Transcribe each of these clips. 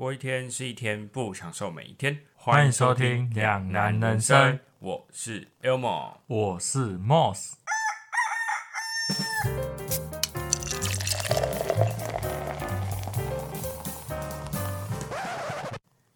过一天是一天，不享受每一天。欢迎收听《两难人生》，我是 Elmo，我是 Moss。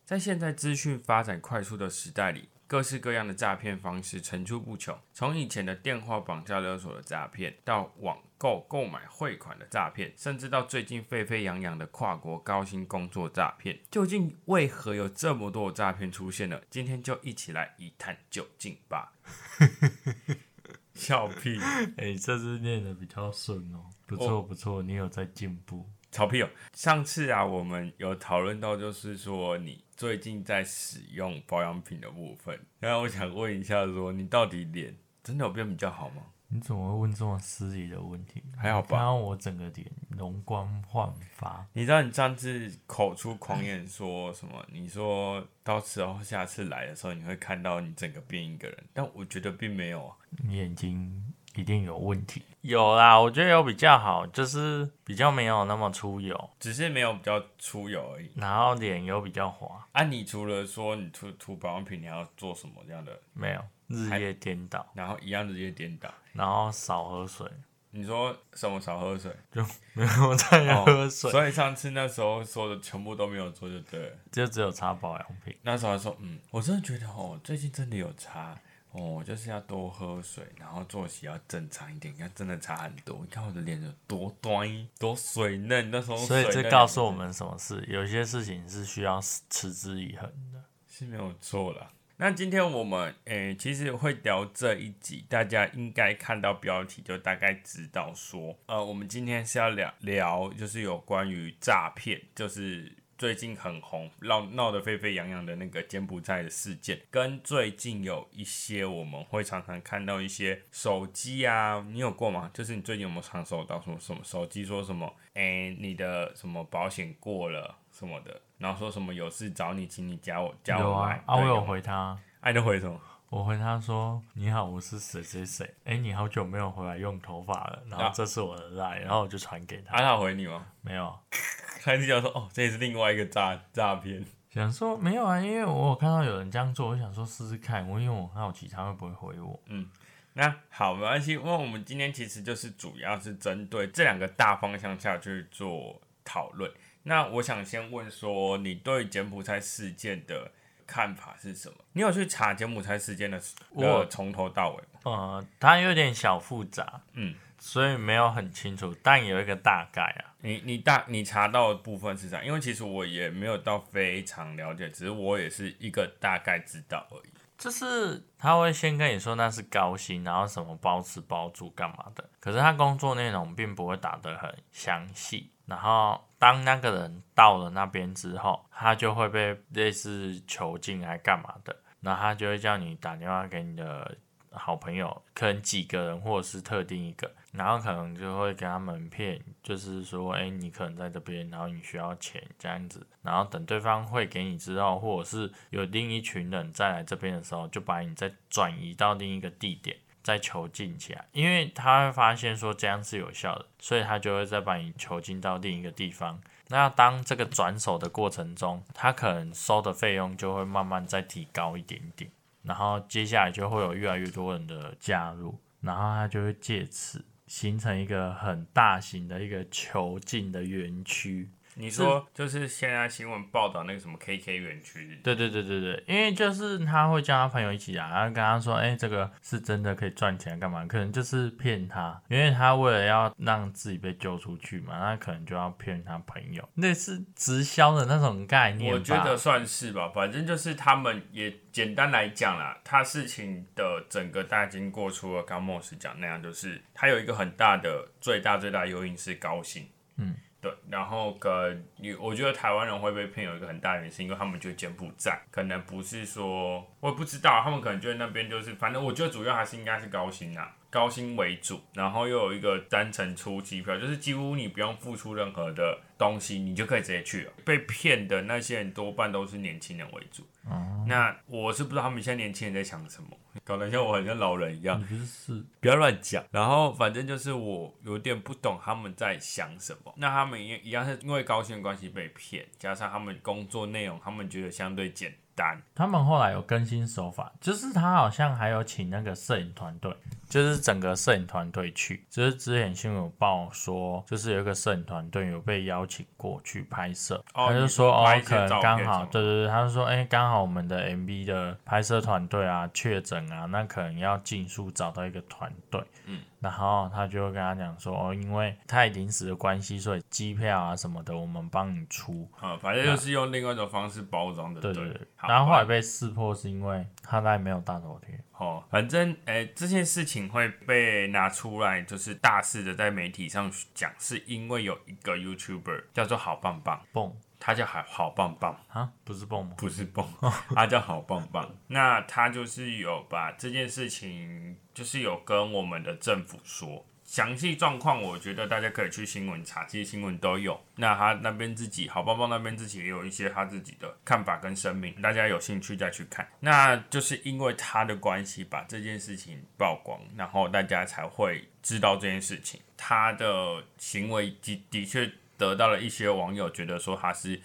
在现在资讯发展快速的时代里。各式各样的诈骗方式层出不穷，从以前的电话绑架勒索的诈骗，到网购购买汇款的诈骗，甚至到最近沸沸扬扬的跨国高薪工作诈骗，究竟为何有这么多的诈骗出现呢？今天就一起来一探究竟吧。笑屁！哎，这次念的比较顺哦，不错不错，你有在进步。草屁哦！上次啊，我们有讨论到，就是说你最近在使用保养品的部分。然后我想问一下，说你到底脸真的有变比较好吗？你怎么会问这么失礼的问题？还好吧？然后我整个脸容光焕发。你知道你上次口出狂言说什么？你说到时候下次来的时候，你会看到你整个变一个人。但我觉得并没有啊，你眼睛。一定有问题，有啦，我觉得有比较好，就是比较没有那么出油，只是没有比较出油而已。然后脸有比较滑。啊，你除了说你涂涂保养品，你要做什么这样的？没有，日夜颠倒，然后一样日夜颠倒，然后少喝水。你说什么少喝水？就没有再喝水。所以上次那时候说的全部都没有做，就对了，就只有擦保养品。那时候说，嗯，我真的觉得哦，最近真的有擦。哦，就是要多喝水，然后作息要正常一点。你看，真的差很多。你看我的脸有多端，多水嫩。那时候，所以这告诉我们什么事？有些事情是需要持之以恒的，是没有错啦。那今天我们诶，其实会聊这一集，大家应该看到标题就大概知道说，呃，我们今天是要聊聊，就是有关于诈骗，就是。最近很红，闹闹得沸沸扬扬的那个柬埔寨的事件，跟最近有一些我们会常常看到一些手机啊，你有过吗？就是你最近有没有常收到什么什么手机说什么，哎，你的什么保险过了什么的，然后说什么有事找你，请你加我加我来。啊，我有回他，哎，你回什么？我回他说：“你好，我是谁谁谁。哎，你好久没有回来用头发了。然后这是我的赖，然后我就传给他。他回你吗？没有。他就想说：哦，这也是另外一个诈诈骗。想说没有啊，因为我有看到有人这样做，我想说试试看。我因为我好奇他会不会回我。嗯，那好，没关系。因为我们今天其实就是主要是针对这两个大方向下去做讨论。那我想先问说，你对柬埔寨事件的？看法是什么？你有去查柬埔寨事件的？我从头到尾吗。呃，它有点小复杂，嗯，所以没有很清楚，但有一个大概啊。你你大你查到的部分是啥？因为其实我也没有到非常了解，只是我也是一个大概知道而已。就是他会先跟你说那是高薪，然后什么包吃包住干嘛的，可是他工作内容并不会打得很详细。然后当那个人到了那边之后，他就会被类似囚禁还干嘛的，然后他就会叫你打电话给你的好朋友，可能几个人或者是特定一个，然后可能就会给他们骗，就是说，哎，你可能在这边，然后你需要钱这样子，然后等对方会给你之后，或者是有另一群人再来这边的时候，就把你再转移到另一个地点。再囚禁起来，因为他会发现说这样是有效的，所以他就会再把你囚禁到另一个地方。那当这个转手的过程中，他可能收的费用就会慢慢再提高一点点，然后接下来就会有越来越多人的加入，然后他就会借此形成一个很大型的一个囚禁的园区。你说就是现在新闻报道那个什么 KK 园区？对对对对对，因为就是他会叫他朋友一起啊，然后跟他说，哎，这个是真的可以赚钱干嘛？可能就是骗他，因为他为了要让自己被救出去嘛，那可能就要骗他朋友，那是直销的那种概念。我觉得算是吧，反正就是他们也简单来讲啦，他事情的整个大经过，除了刚莫斯讲那样，就是他有一个很大的最大最大诱因是高兴，嗯。对，然后跟你，我觉得台湾人会被骗有一个很大的原因，是因为他们觉得柬埔寨可能不是说，我也不知道，他们可能觉得那边就是，反正我觉得主要还是应该是高薪啊，高薪为主，然后又有一个单程出机票，就是几乎你不用付出任何的东西，你就可以直接去了。被骗的那些人多半都是年轻人为主，哦，那我是不知道他们现在年轻人在想什么。搞得像我很像老人一样你。不是是不要乱讲。然后反正就是我有点不懂他们在想什么。那他们一一样是因为高薪的关系被骗，加上他们工作内容，他们觉得相对简单。他们后来有更新手法，就是他好像还有请那个摄影团队，就是整个摄影团队去，就是之前新闻有报说，就是有一个摄影团队有被邀请过去拍摄，哦他就说哦可能刚好，对对对，他就说，哎、刚好我们的 MV 的拍摄团队啊确诊啊，那可能要尽速找到一个团队，嗯，然后他就跟他讲说，哦，因为太临时的关系，所以机票啊什么的我们帮你出，啊、反正就是用另外一种方式包装的，对对对然后后来被识破是因为他那里没有大头贴。哦，反正诶、这件事情会被拿出来，就是大肆的在媒体上讲，是因为有一个 YouTuber 叫做好棒棒，蹦他叫好好棒棒，啊，不是蹦吗？不是蹦，他叫好棒棒。那他就是有把这件事情，就是有跟我们的政府说。详细状况，我觉得大家可以去新闻查，其实新闻都有。那他那边自己，好棒棒那边自己也有一些他自己的看法跟声明，大家有兴趣再去看。那就是因为他的关系，把这件事情曝光，然后大家才会知道这件事情。他的行为的的确得到了一些网友觉得说他是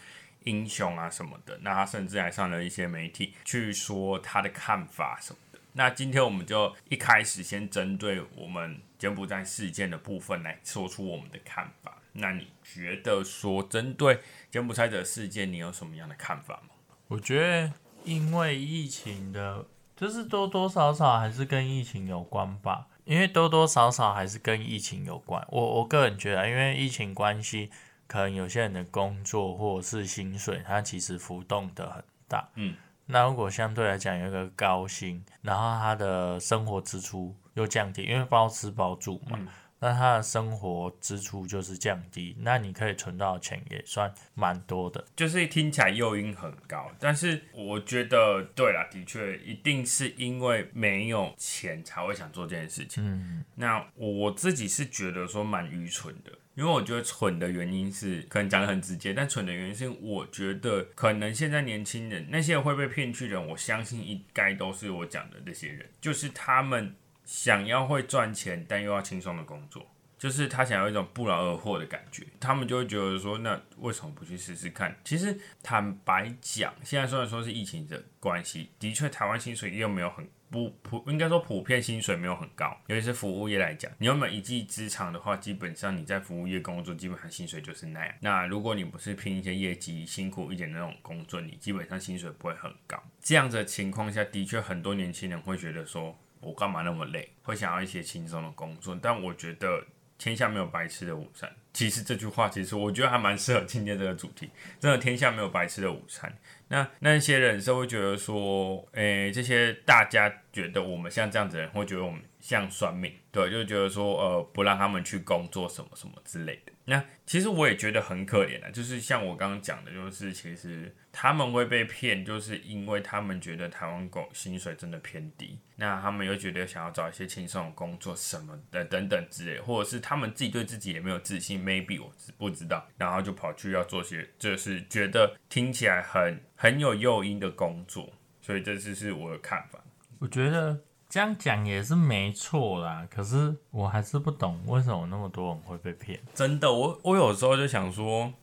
英雄啊什么的，那他甚至还上了一些媒体去说他的看法什么的。那今天我们就一开始先针对我们柬埔寨事件的部分来说出我们的看法。那你觉得说针对柬埔寨的事件，你有什么样的看法吗？我觉得因为疫情的，就是多多少少还是跟疫情有关吧。因为多多少少还是跟疫情有关。我我个人觉得，因为疫情关系，可能有些人的工作或者是薪水，它其实浮动的很大。嗯，那如果相对来讲有一个高薪，然后他的生活支出又降低，因为包吃包住嘛，嗯那他的生活支出就是降低，那你可以存到的钱也算蛮多的。就是听起来诱因很高，但是我觉得对啦，的确一定是因为没有钱才会想做这件事情。嗯，那我自己是觉得说蛮愚蠢的，因为我觉得蠢的原因是可能讲的很直接，但蠢的原因是我觉得可能现在年轻人那些会被骗去的人，我相信应该都是我讲的这些人，就是他们想要会赚钱，但又要轻松的工作。就是他想要一种不劳而获的感觉，他们就会觉得说，那为什么不去试试看？其实坦白讲，现在虽然说是疫情的关系，的确台湾薪水又没有很不普，应该说普遍薪水没有很高，尤其是服务业来讲，你有没有一技之长的话，基本上你在服务业工作，基本上薪水就是那样。那如果你不是拼一些业绩辛苦一点的那种工作，你基本上薪水不会很高。这样子的情况下，的确很多年轻人会觉得说，我干嘛那么累？会想要一些轻松的工作，但我觉得。天下没有白吃的午餐。其实这句话，其实我觉得还蛮适合今天这个主题。真的，天下没有白吃的午餐。那那些人是会觉得说，诶、这些大家觉得我们像这样子的人，会觉得我们像算命，对，就觉得说，呃，不让他们去工作什么什么之类的。那其实我也觉得很可怜啊，就是像我刚刚讲的，就是其实他们会被骗，就是因为他们觉得台湾工薪水真的偏低，那他们又觉得想要找一些轻松的工作什么的等等之类，或者是他们自己对自己也没有自信，maybe 我知不知道，然后就跑去要做些，就是觉得听起来很很有诱因的工作，所以这次是我的看法。我觉得这样讲也是没错啦，可是我还是不懂为什么那么多人会被骗。真的，我我有时候就想说，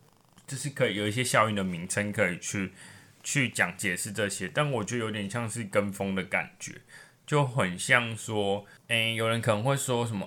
就是可以有一些效应的名称可以去去讲解释这些，但我觉得有点像是跟风的感觉，就很像说，诶、有人可能会说什么，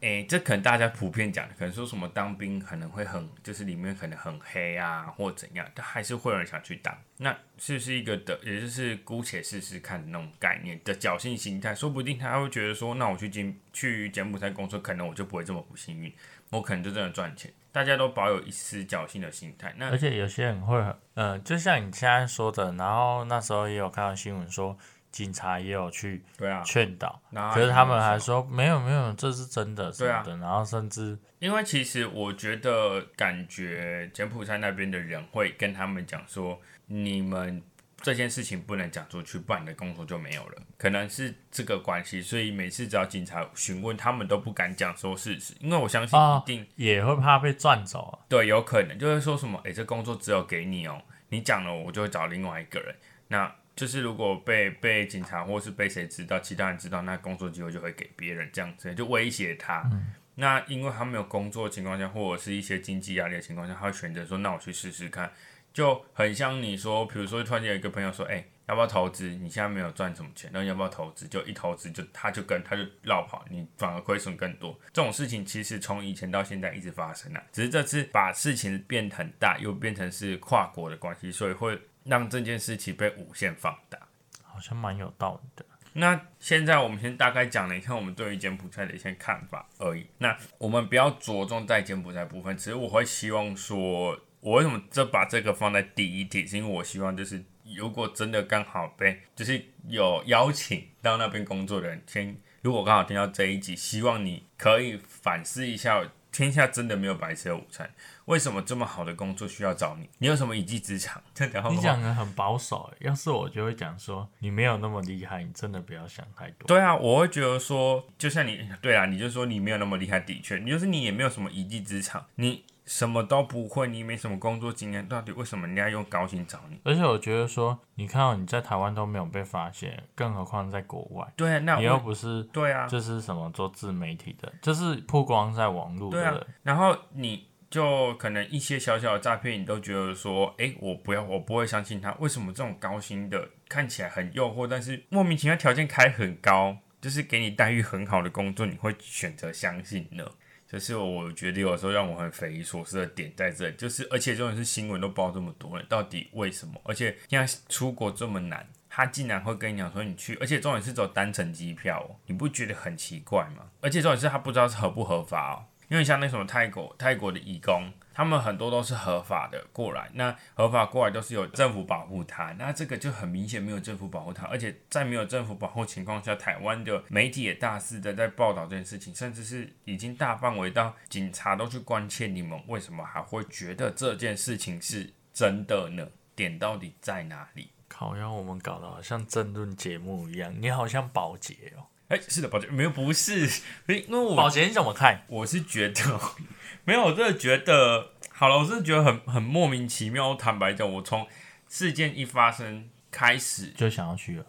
诶、这可能大家普遍讲的，可能说什么当兵可能会很，就是里面可能很黑啊，或怎样，但还是会有人想去当。那是不是一个的，也就是姑且试试看的那种概念的侥幸心态？说不定他会觉得说，那我去柬去柬埔寨工作，可能我就不会这么不幸运，我可能就真的赚钱。大家都保有一丝侥幸的心态。那而且有些人会很，呃，就像你现在说的，然后那时候也有看到新闻说，警察也有去对啊，劝导，可是他们还还说没有没有，这是真的什么的，然后甚至因为其实我觉得，感觉柬埔寨那边的人会跟他们讲说，你们这件事情不能讲出去，不然你的工作就没有了。可能是这个关系，所以每次只要警察询问，他们都不敢讲说事实，因为我相信哦一定、也会怕被赚走啊。对，有可能就会说什么，诶，这工作只有给你哦，你讲了我就会找另外一个人，那就是如果被被警察或是被谁知道，其他人知道，那工作机会就会给别人，这样子就威胁他。那因为他没有工作的情况下，或者是一些经济压力的情况下，他会选择说：“那我去试试看。”就很像你说，比如说突然间有一个朋友说：“哎、要不要投资？你现在没有赚什么钱，那要不要投资？”就一投资就他就跟他就绕跑，你反而亏损更多。这种事情其实从以前到现在一直发生啊，只是这次把事情变很大，又变成是跨国的关系，所以会让这件事情被无限放大。好像蛮有道理的。那现在我们先大概讲了一下我们对于柬埔寨的一些看法而已。那我们不要着重在柬埔寨部分，其实我会希望说，我为什么这把这个放在第一题，是因为我希望就是如果真的刚好被就是有邀请到那边工作的人，先如果刚好听到这一集，希望你可以反思一下，天下真的没有白吃的午餐。为什么这么好的工作需要找你？你有什么一技之长？你讲的很保守欸，要是我就会讲说，你没有那么厉害，你真的不要想太多。对啊，我会觉得说，就像你，对啊，你就说你没有那么厉害，的确，你就是你也没有什么一技之长，你什么都不会，你没什么工作经验，到底为什么人家用高薪找你？而且我觉得说，你看到你在台湾都没有被发现，更何况在国外，对啊，那你又不是对啊，就是什么做自媒体的，就是曝光在网络的对啊，然后你就可能一些小小的诈骗，你都觉得说，诶，我不要，我不会相信他。为什么这种高薪的看起来很诱惑，但是莫名其妙条件开很高，就是给你待遇很好的工作，你会选择相信呢？就是我觉得有时候让我很匪夷所思的点在这里，就是而且这种是新闻都报这么多了，到底为什么？而且现在出国这么难，他竟然会跟你讲说你去，而且重点是走单程机票哦，你不觉得很奇怪吗？而且重点是他不知道是合不合法哦，因为像那什么泰国泰国的义工，他们很多都是合法的过来，那合法过来都是有政府保护他，那这个就很明显没有政府保护他，而且在没有政府保护情况下，台湾的媒体也大肆的在报道这件事情，甚至是已经大范围到警察都去关切你们，为什么还会觉得这件事情是真的呢？点到底在哪里？好像我们搞得好像争论节目一样，你好像保洁哦。哎、是的，抱歉，没有，不是，因为我保洁你怎么看？我是觉得 没有，我真的觉得好了，我真的觉得很很莫名其妙。坦白讲，我从事件一发生开始，就想要去了。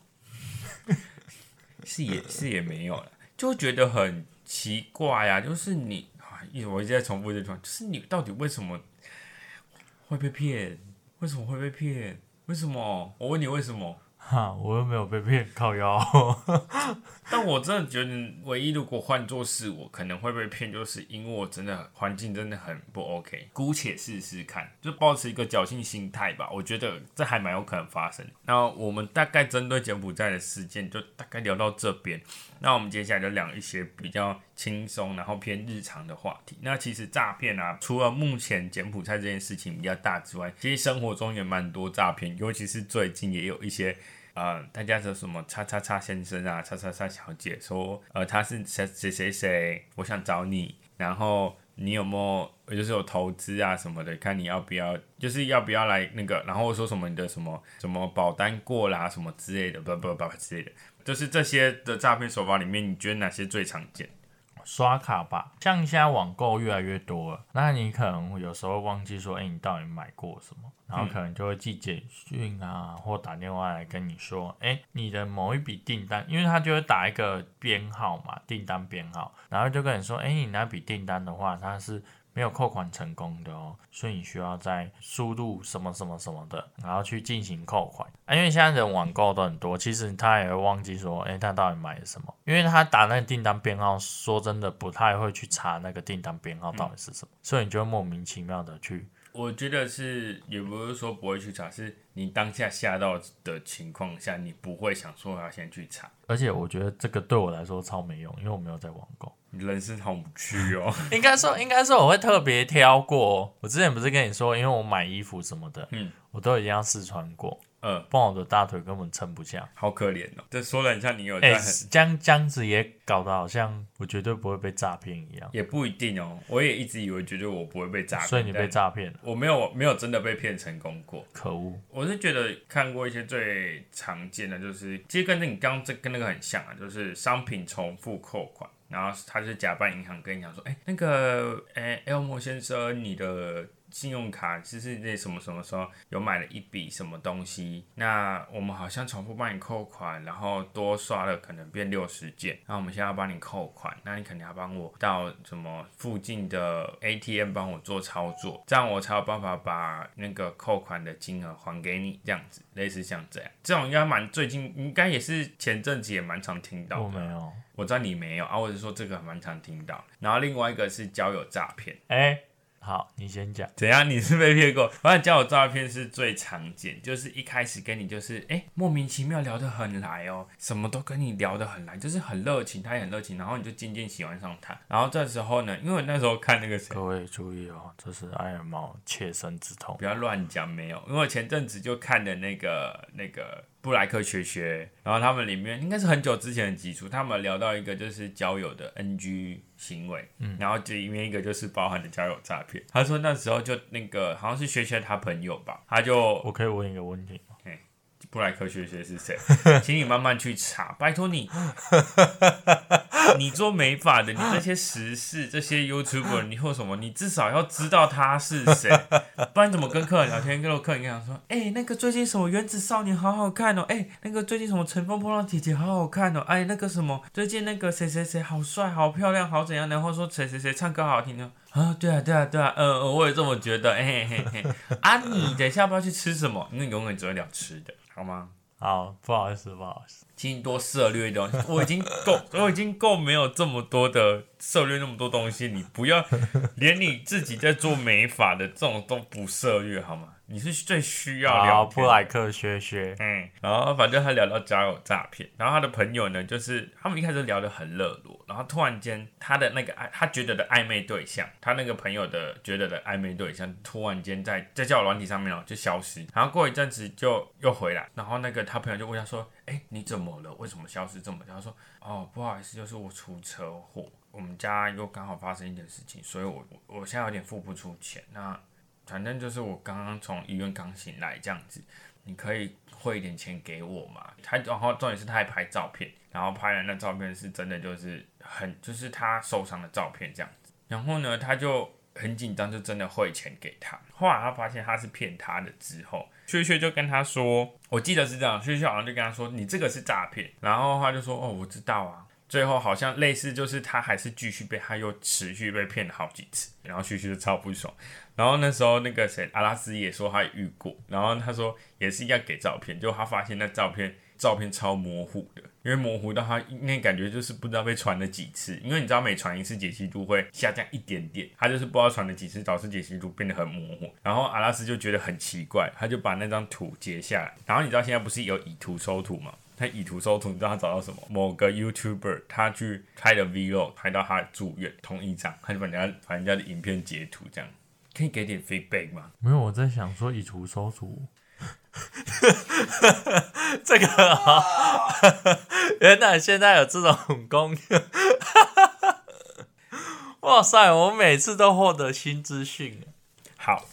是也是也没有了，就觉得很奇怪呀、就是你，我一直在重复这句话，就是你到底为什么会被骗？为什么会被骗？为什么？我问你为什么？哈，我又没有被骗，靠腰。但我真的觉得，唯一如果换做是我，可能会被骗，就是因为我真的环境真的很不 OK，姑且试试看，就保持一个侥幸心态吧。我觉得这还蛮有可能发生。那我们大概针对柬埔寨的事件，就大概聊到这边。那我们接下来就聊一些比较轻松，然后偏日常的话题。那其实诈骗啊，除了目前柬埔寨这件事情比较大之外，其实生活中也蛮多诈骗，尤其是最近也有一些。呃，大家说什么叉叉叉先生啊，叉叉叉小姐说，呃，他是谁谁谁谁，我想找你，然后你有没有就是有投资啊什么的，看你要不要，就是要不要来那个，然后说什么你的什么什么保单过啦，什么之类的，不不不之类的，就是这些的诈骗手法里面，你觉得哪些最常见？刷卡吧，像现在网购越来越多了，那你可能有时候忘记说，哎、你到底买过什么，然后可能就会寄简讯啊，或打电话来跟你说，哎、你的某一笔订单，因为他就会打一个编号嘛，订单编号，然后就跟你说，哎、你那笔订单的话，它是没有扣款成功的哦，所以你需要再输入什么什么什么的，然后去进行扣款。啊，因为现在人网购都很多，其实他也会忘记说，诶，他到底买了什么？因为他打那个订单编号，说真的不太会去查那个订单编号到底是什么，所以你就会莫名其妙的去。我觉得是，也不是说不会去查，是你当下吓到的情况下，你不会想说要先去查。而且我觉得这个对我来说超没用，因为我没有在网购。你人生好无趣哦。应该说，应该说我会特别挑过。我之前不是跟你说，因为我买衣服什么的，嗯，我都已经要试穿过，嗯，不然我的大腿根本撑不下。好可怜哦。这说的很像你有哎、这样这样子也搞得好像我绝对不会被诈骗一样，也不一定哦。我也一直以为觉得我不会被诈骗，所以你被但诈骗了，我没有没有真的被骗成功过。可恶！我是觉得看过一些最常见的，就是其实跟你刚刚这跟那个很像啊，就是商品重复扣款，然后他是假扮银行跟你讲说，哎、那个，哎、e l o 先生，你的信用卡就是那什么什么时候有买了一笔什么东西，那我们好像重复帮你扣款，然后多刷了可能变六十件，那我们现在要帮你扣款，那你肯定要帮我到什么附近的 ATM 帮我做操作，这样我才有办法把那个扣款的金额还给你，这样子类似像这样，这种应该蛮最近应该也是前阵子也蛮常听到的。我没有。我知道你没有啊，我是说这个蛮常听到。然后另外一个是交友诈骗，哎、好，你先讲。怎样？你是被骗过？反正交友诈骗是最常见，就是一开始跟你就是哎、莫名其妙聊得很来哦，什么都跟你聊得很来，就是很热情，他也很热情，然后你就渐渐喜欢上他。然后这时候呢，因为那时候看那个谁。各位注意哦，这是爱尔猫切身之痛不。要乱讲，没有，因为我前阵子就看的那个那个布莱克学学，然后他们里面应该是很久之前的集数，他们聊到一个就是交友的 NG 行为，嗯，然后这里面一个就是包含的交友诈骗。他说那时候就那个好像是学学他朋友吧，他就我可以问一个问题吗？布莱克学学是谁，请你慢慢去查，拜托你。你做美发的，你这些时事、这些 YouTuber，你或什么，你至少要知道他是谁，不然怎么跟客人聊天？跟客人跟他说，哎、那个最近什么原子少年好好看哦，哎、那个最近什么乘风破浪姐姐好好看哦，哎，那个什么最近那个谁谁谁好帅、好漂亮、好怎样，然后说谁谁谁唱歌好听哦。啊，对啊，对啊，对啊，嗯、呃，我也这么觉得，嘿嘿嘿嘿。啊，你等一下要不要去吃什么？因为永远只会聊吃的，好吗？好，不好意思，不好意思。请你多涉略一点，我已经够，我已经够没有这么多的涉略那么多东西，你不要连你自己在做美发的这种都不涉略好吗？你是最需要好，聊天布莱克学学，嗯，然后反正他聊到交友诈骗，然后他的朋友呢，就是他们一开始聊得很热络，然后突然间他的那个暧，他觉得的暧昧对象，他那个朋友的觉得的暧昧对象，突然间在在交友软体上面哦就消失，然后过一阵子就又回来，然后那个他朋友就问他说，哎，你怎么了？为什么消失这么久？他说，哦，不好意思，就是我出车祸，我们家又刚好发生一点事情，所以我我我现在有点付不出钱，那反正就是我刚刚从医院刚醒来这样子。你可以汇一点钱给我嘛？他然后重点是他还拍照片，然后拍的那照片是真的就是很就是他受伤的照片这样子。然后呢，他就很紧张，就真的汇钱给他。后来他发现他是骗他的之后，薛薛就跟他说，我记得是这样，薛薛好像就跟他说你这个是诈骗，然后他就说哦我知道啊。最后好像类似就是他还是继续被他又持续被骗了好几次，然后旭旭就超不爽。然后那时候那个谁阿拉斯也说他遇过，然后他说也是要给照片，就他发现那照片照片超模糊的，因为模糊到他那感觉就是不知道被传了几次，因为你知道每传一次解析度会下降一点点，他就是不知道传了几次导致解析度变得很模糊。然后阿拉斯就觉得很奇怪，他就把那张图截下来，然后你知道现在不是有以图搜图吗？他以图搜图，你知道他找到什么？某个 YouTuber 他去拍的 Vlog，拍到他住院同一张，他就把人家把人家的影片截图，这样可以给点 feedback 吗？没有，我在想说以图搜图，这个、啊，原来现在有这种功能，哇塞！我每次都获得新资讯，好，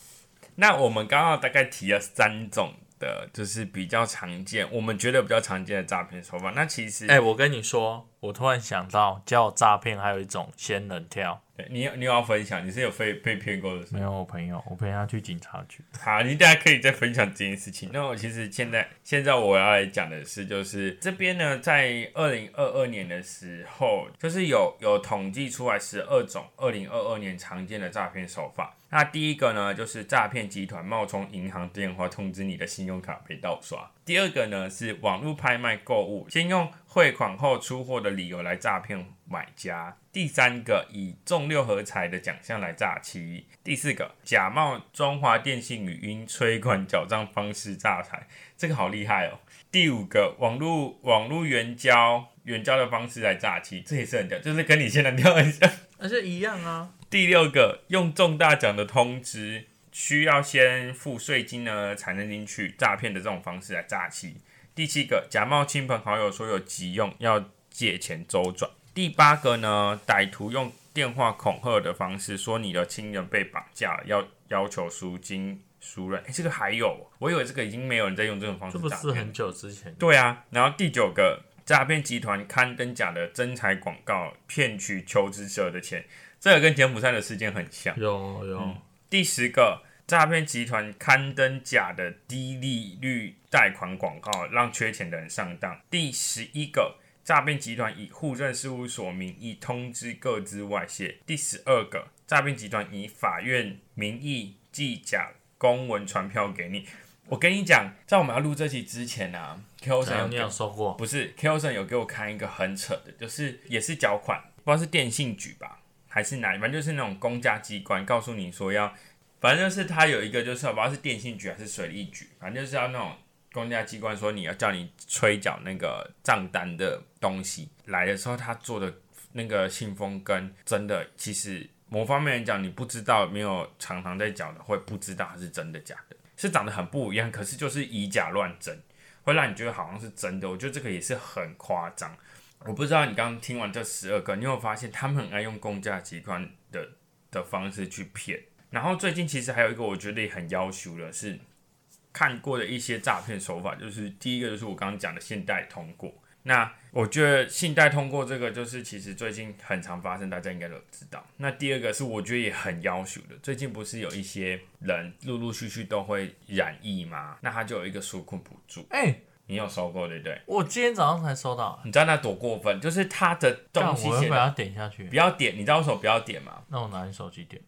那我们刚刚大概提了三种的，就是比较常见，我们觉得比较常见的诈骗手法。那其实，哎、我跟你说，我突然想到，叫诈骗还有一种仙人跳。对你你有要分享，你是有被被骗过的是吗没有我朋友，我陪他去警察局。好，你大家可以再分享这件事情。那我其实现在现在我要来讲的是，就是这边呢，在二零二二年的时候，就是有有统计出来十二种二零二二年常见的诈骗手法。那第一个呢，就是诈骗集团冒充银行电话通知你的信用卡被盗刷。第二个呢是网络拍卖购物，先用汇款后出货的理由来诈骗买家。第三个以中六合彩的奖项来诈欺。第四个假冒中华电信语音催款缴账方式诈财，这个好厉害哦。第五个网络网络援交援交的方式来诈欺，这也是很屌，就是跟你现在跳很像。而且一样啊。第六个，用中大奖的通知，需要先付税金呢才能领取诈骗的这种方式来诈欺。第七个，假冒亲朋好友说有急用要借钱周转。第八个呢，歹徒用电话恐吓的方式说你的亲人被绑架了，要要求赎金赎人。诶，这个还有，我以为这个已经没有人在用这种方式这不诈骗了。是很久之前？对啊，然后第九个诈骗集团刊登假的真才广告，骗取求职者的钱，这个跟柬埔寨的事件很像。有有，第十个，诈骗集团刊登假的低利率贷款广告，让缺钱的人上当。第十一个，诈骗集团以户政事务所名义通知各资外泄。第十二个，诈骗集团以法院名义寄假公文传票给你。我跟你讲，在我们要录这期之前啊 k o s o n 你有收过？不是 k o s o n 有给我看一个很扯的，就是也是缴款，不知道是电信局吧，还是哪，反正就是那种公家机关告诉你说要，反正就是他有一个就是我不知道是电信局还是水利局，反正就是要那种公家机关说你要叫你催缴那个账单的东西来的时候，他做的那个信封跟真的其实某方面来讲，你不知道没有常常在缴的会不知道它是真的假的。是长得很不一样，可是就是以假乱真，会让你觉得好像是真的。我觉得这个也是很夸张。我不知道你刚刚听完这十二个，你有发现他们很爱用公家机关的的方式去骗。然后最近其实还有一个我觉得也很要求的是看过的一些诈骗手法，就是第一个就是我刚刚讲的信贷通过。那我觉得信贷通过这个，就是其实最近很常发生，大家应该都知道。那第二个是我觉得也很要求的，最近不是有一些人陆陆续续都会染疫吗？那他就有一个纾困补助，哎、你有收过对不对？我今天早上才收到，你知道那多过分？就是他的但东西写的我要点下去不，要点，你知道为什么不要点吗？那我拿你手机点。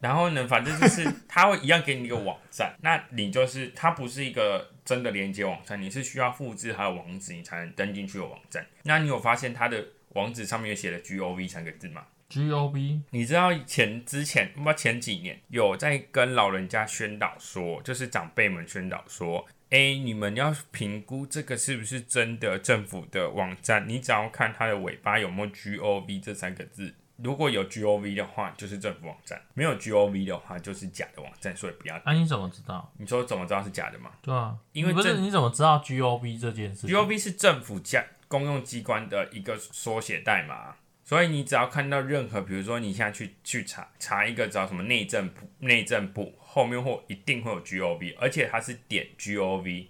然后呢，反正就是 他会一样给你一个网站，那你就是它不是一个真的连接网站，你是需要复制它的网址，你才能登进去的网站。那你有发现它的网址上面有写了 G O V 三个字吗？G O B 你知道前之前不前几年有在跟老人家宣导说，就是长辈们宣导说，诶，你们要评估这个是不是真的政府的网站，你只要看它的尾巴有没有 G O V 这三个字。如果有 G O V 的话，就是政府网站；没有 G O V 的话，就是假的网站。所以不要。啊，你怎么知道？你说怎么知道是假的吗对啊，你不是因为这你怎么知道 gov 这件事？G O 情？V 是政府假公用机关的一个缩写代码，所以你只要看到任何，比如说你现在去去查查一个找什么内政部内政部后面或一定会有 G O V，而且它是点 gov.com.tw，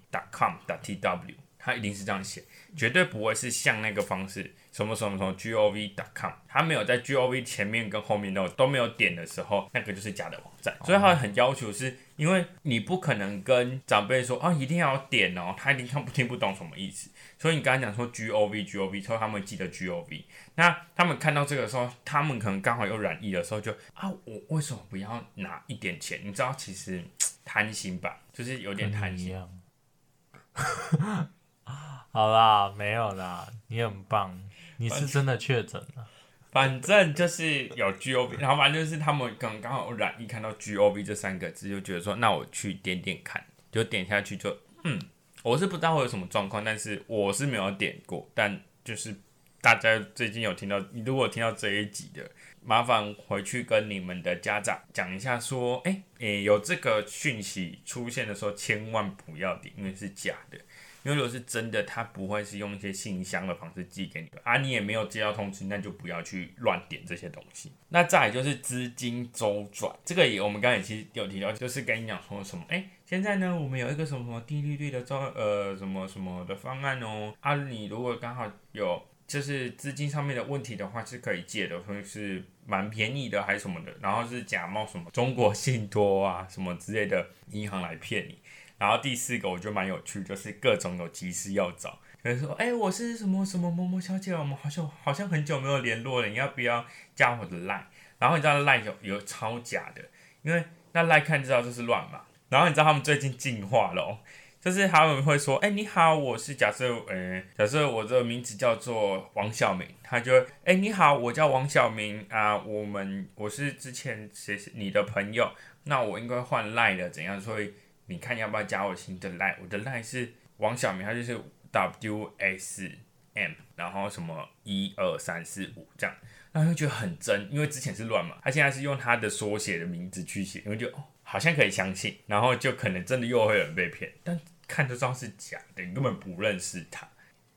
它一定是这样写，绝对不会是像那个方式什么什么什么 G O V dot com，它没有在 G O V 前面跟后面都都没有点的时候，那个就是假的网站，所以它很要求是。因为你不可能跟长辈说啊，一定要点哦，他一定看不听不懂什么意思。所以你刚才讲说 G O V G O V，所以他们记得 G O V。那他们看到这个时候，他们可能刚好有染疫的时候就，啊，我为什么不要拿一点钱？你知道，其实 贪心吧，就是有点贪心。好啦，没有啦，你很棒，你是真的确诊了。反正就是有 G O V，然后反正就是他们刚刚好有染一，看到 G O V 这三个字，就觉得说，那我去点点看，就点下去就，嗯，我是不知道会有什么状况，但是我是没有点过，但就是大家最近有听到，你如果听到这一集的，麻烦回去跟你们的家长讲一下，说，哎、诶、有这个讯息出现的时候，千万不要点，因为是假的。因为如果是真的，他不会是用一些信箱的方式寄给你啊，你也没有接到通知，那就不要去乱点这些东西。那再就是资金周转，这个也我们刚才其实有提到，就是跟你讲说什么，哎、现在呢我们有一个什么什么低利率的招呃什么什么的方案哦，啊，你如果刚好有就是资金上面的问题的话，是可以借的，或者是蛮便宜的还是什么的，然后是假冒什么中国信托啊什么之类的银行来骗你。然后第四个我觉得蛮有趣，就是各种有急事要找，有人说，哎、我是什么什么某某小姐，我们好像好像很久没有联络了，你要不要加我的 line？然后你知道 line 有有超假的，因为那 line 看知道这是乱码。然后你知道他们最近进化了、哦，就是他们会说，哎、你好，我是假设，呃，假设我的名字叫做王小明，他就，哎、你好，我叫王小明啊，我们我是之前谁是你的朋友，那我应该换 line 的，怎样？所以你看要不要加我新的 line？我的 line 是王小明，他就是 W S M，然后什么一二三四五这样，然后就觉得很真，因为之前是乱码，他现在是用他的缩写的名字去写，因为就哦好像可以相信，然后就可能真的又会有人被骗，但看就知道是假的，你根本不认识他，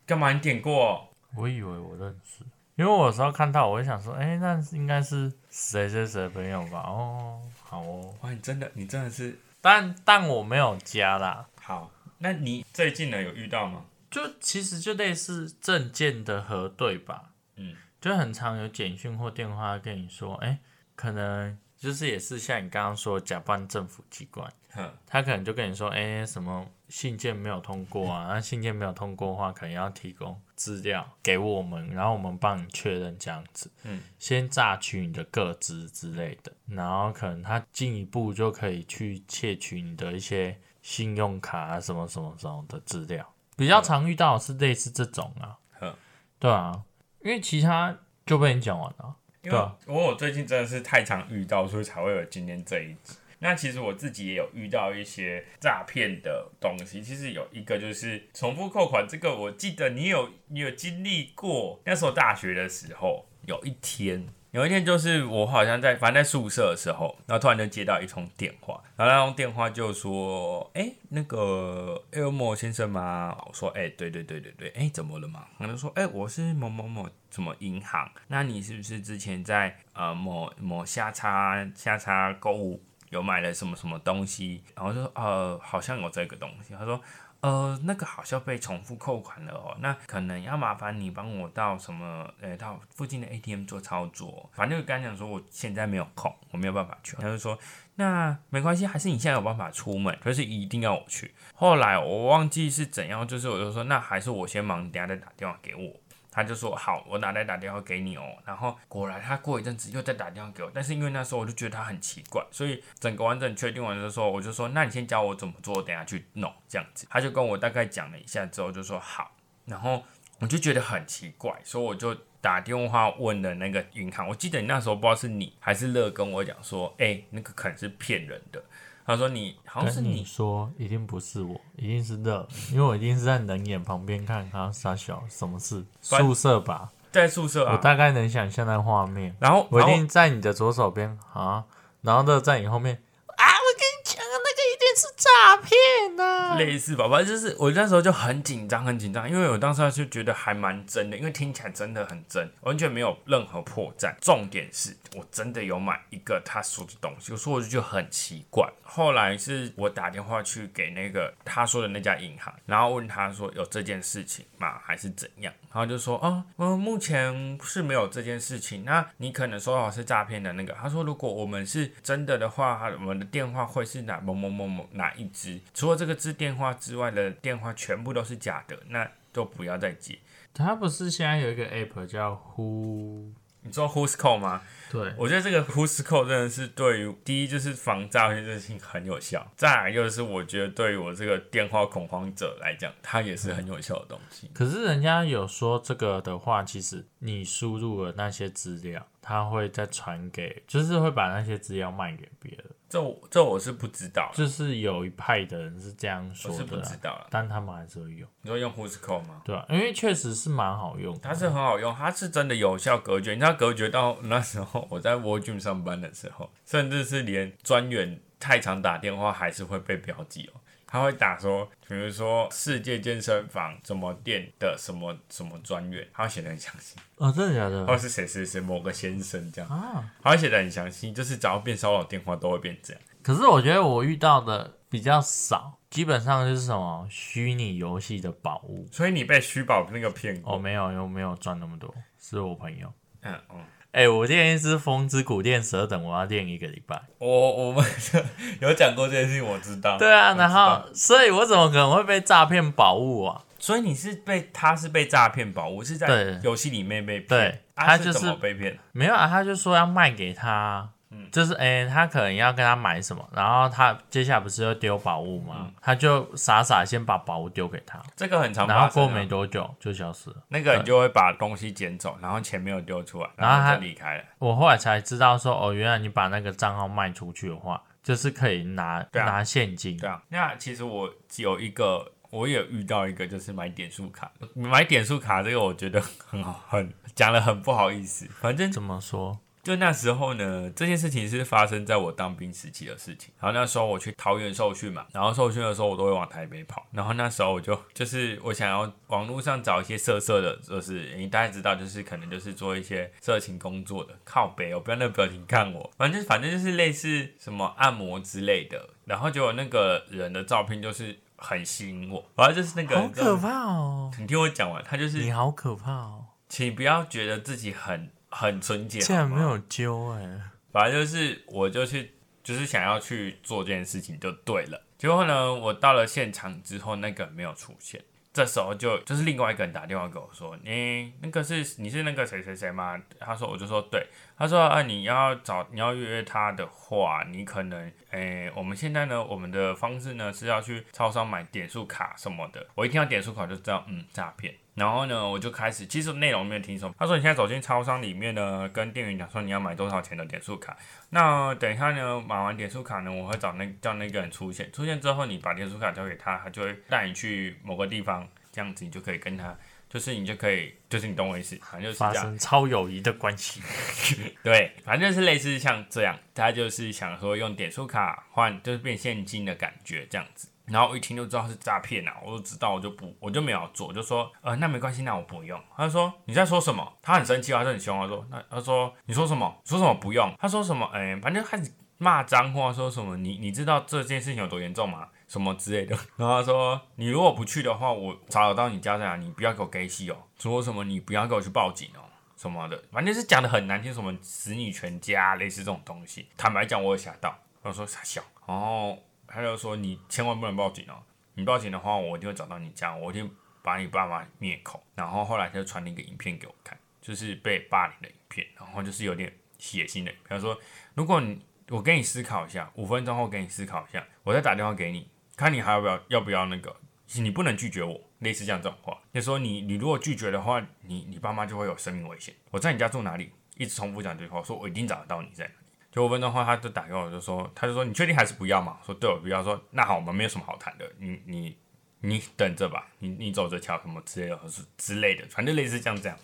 干嘛你点过？我以为我认识，因为我有时候看到，我就想说，哎、那是应该是谁谁谁的朋友吧？哦，好哦，哇，你真的你真的是但但我没有加啦，好，那你最近呢有遇到吗？就其实就类似证件的核对吧，嗯，就很常有简讯或电话跟你说，哎、可能就就是也是像你刚刚说假扮政府机关，哼，他可能就跟你说，哎、什么信件没有通过啊？那信件没有通过的话，可能要提供资料给我们，然后我们帮你确认这样子。嗯，先榨取你的个资之类的，然后可能他进一步就可以去窃取你的一些信用卡啊什么什么什么的资料。比较常遇到的是类似这种啊，嗯对啊，因为其他就被你讲完了。因为对啊我我最近真的是太常遇到，所以才会有今天这一集。那其实我自己也有遇到一些诈骗的东西，其实有一个就是重复扣款，这个我记得你有你有经历过。那时候大学的时候，有一天有一天就是我好像在反正在宿舍的时候，然后突然就接到一通电话，然后那通电话就说：“哎、那个 Elmo 先生吗？”我说：“哎、对对对对对，哎、怎么了嘛？”他就说：“哎、我是某某某什么银行，那你是不是之前在呃某某下叉下叉购物有买了什么什么东西？”然后就说：“呃，好像有这个东西。”他说。呃，那个好像被重复扣款了哦，那可能要麻烦你帮我到什么，呃，到附近的 ATM 做操作。反正就跟他讲说，我现在没有空，我没有办法去。他就说，那没关系，还是你现在有办法出门，可是一定要我去。后来我忘记是怎样，就是我就说，那还是我先忙，等下再打电话给我。他就说好，我哪来打电话给你哦。然后果然他过一阵子又再打电话给我，但是因为那时候我就觉得他很奇怪，所以整个完整确定完的时候，我就说那你先教我怎么做，等下去弄这样子。他就跟我大概讲了一下之后就说好，然后我就觉得很奇怪，所以我就打电话问了那个银行。我记得你那时候不知道是你还是乐跟我讲说，哎、那个可能是骗人的。他说你好像是你你说，一定不是我，一定是热，因为我一定是在冷眼旁边看他傻笑什么事，宿舍吧，在宿舍啊，我大概能想象那画面。然后我一定在你的左手边啊，然后热在你后面啊，我跟你讲啊，那个一定是诈骗呐、类似吧，反正就是我那时候就很紧张，很紧张，因为我当时就觉得还蛮真的，因为听起来真的很真，完全没有任何破绽。重点是我真的有买一个他说的东西，所以我就觉得很奇怪。后来是我打电话去给那个他说的那家银行，然后问他说有这件事情吗，还是怎样？然后就说哦，嗯，目前是没有这件事情。那你可能收到是诈骗的那个。他说如果我们是真的的话，我们的电话会是哪某某某某哪一支？除了这个支电话之外的电话全部都是假的，那都不要再接。他不是现在有一个 app 叫 Who？你知道 Who's Call 吗？对，我觉得这个 Who's Call 真的是对于第一就是防诈骗这件事情很有效，再来就是我觉得对于我这个电话恐慌者来讲，它也是很有效的东西。可是人家有说这个的话，其实你输入了那些资料，他会再传给，就是会把那些资料卖给别人。这我这我是不知道，就是有一派的人是这样说我是不知道了。但他们还是会用，你说用 Who's Call 吗？对啊，因为确实是蛮好用的。它是很好用，它是真的有效隔绝。你知道隔绝到那时候我在 w o r d r e a m 上班的时候，甚至是连专员太常打电话还是会被标记哦。他会打说，比如说世界健身房什么店的什么什么专员，他会写的很详细，哦，真的假的？或是谁谁谁某个先生这样，啊，他会写的很详细，就是只要变骚扰电话都会变这样。可是我觉得我遇到的比较少，基本上就是什么虚拟游戏的宝物。所以你被虚宝那个骗过？哦，没有，又没有赚那么多，是我朋友。嗯嗯，哎、我练一只风之谷练蛇等，我要练一个礼拜。我我们 有讲过这件事情，我知道。对啊，然道后，所以我怎么可能会被诈骗宝物啊？所以你是被他是被诈骗宝物，是在对游戏里面被骗。对啊他就是怎么被骗？没有啊，他就说要卖给他，嗯就是哎、他可能要跟他买什么，然后他接下来不是要丢宝物吗？嗯他就傻傻先把宝物丢给他，这个很常然后。过没多久就消失了。那个人就会把东西捡走，然后钱没有丢出来，然后他就离开了。我后来才知道说，哦，原来你把那个账号卖出去的话，就是可以拿、啊拿现金。对啊，那其实我有一个，我也遇到一个，就是买点数卡。买点数卡这个，我觉得很好，很讲的很不好意思。反正怎么说？就那时候呢，这件事情是发生在我当兵时期的事情。然后那时候我去桃园受训嘛，然后受训的时候我都会往台北跑。然后那时候我就就是我想要网络上找一些色色的，就是你大家知道，就是可能就是做一些色情工作的，靠北我，不要那个表情看我，反正反正就是类似什么按摩之类的。然后结果那个人的照片就是很吸引我，反正就是那个好可怕哦！你听我讲完，他就是你好可怕哦！请不要觉得自己很很纯洁，竟然没有揪哎、反正就是我就去，就是想要去做这件事情就对了。结果呢，我到了现场之后，那个人没有出现。这时候就就是另外一个人打电话给我说：“你那个是你是那个谁谁谁吗？”他说：“我就说对。”他说：“啊，你要找你要约他的话，你可能诶，我们现在呢，我们的方式呢是要去超商买点数卡什么的。我一听到点数卡就知道，嗯，诈骗。然后呢，我就开始，其实内容没有听说。他说你现在走进超商里面呢，跟店员讲说你要买多少钱的点数卡。那等一下呢，买完点数卡呢，我会找那叫那个人出现。出现之后，你把点数卡交给他，他就会带你去某个地方，这样子你就可以跟他，就是你就可以，就是你懂我意思，反正就是这样。发生超友谊的关系。对，反正就是类似像这样，他就是想说用点数卡换，就是变现金的感觉这样子。然后一听就知道是诈骗啊，我就知道我就不我就没有做，就说呃那没关系，那我不用。他说你在说什么？他很生气，还是很凶？他说那他说你说什么？说什么不用？他说什么？哎，反正开始骂脏话，说什么你你知道这件事情有多严重吗？什么之类的。然后他说你如果不去的话，我找得到你家在哪，你不要给我给戏哦。说什么你不要给我去报警哦什么的，反正是讲的很难听，什么死你全家类似这种东西。坦白讲，我也吓到，我说傻笑，然后。他就说：“你千万不能报警哦！你报警的话，我一定会找到你家，我一定把你爸妈灭口。”然后后来他就传了一个影片给我看，就是被霸凌的影片，然后就是有点血腥的。比方说，如果你我给你思考一下，五分钟后给你思考一下，我再打电话给你，看你还要不要要不要那个，你不能拒绝我，类似这样这种话。就说你你如果拒绝的话，你你爸妈就会有生命危险。我在你家住哪里？一直重复讲这句话，说我一定找得到你在哪。九五分钟后，他就打给我，就说，他就说，你确定还是不要嘛？说对我不要。说那好，我们没有什么好谈的，你你你等着吧，你你走着瞧什么之类的，是之类的，反正类似像这样。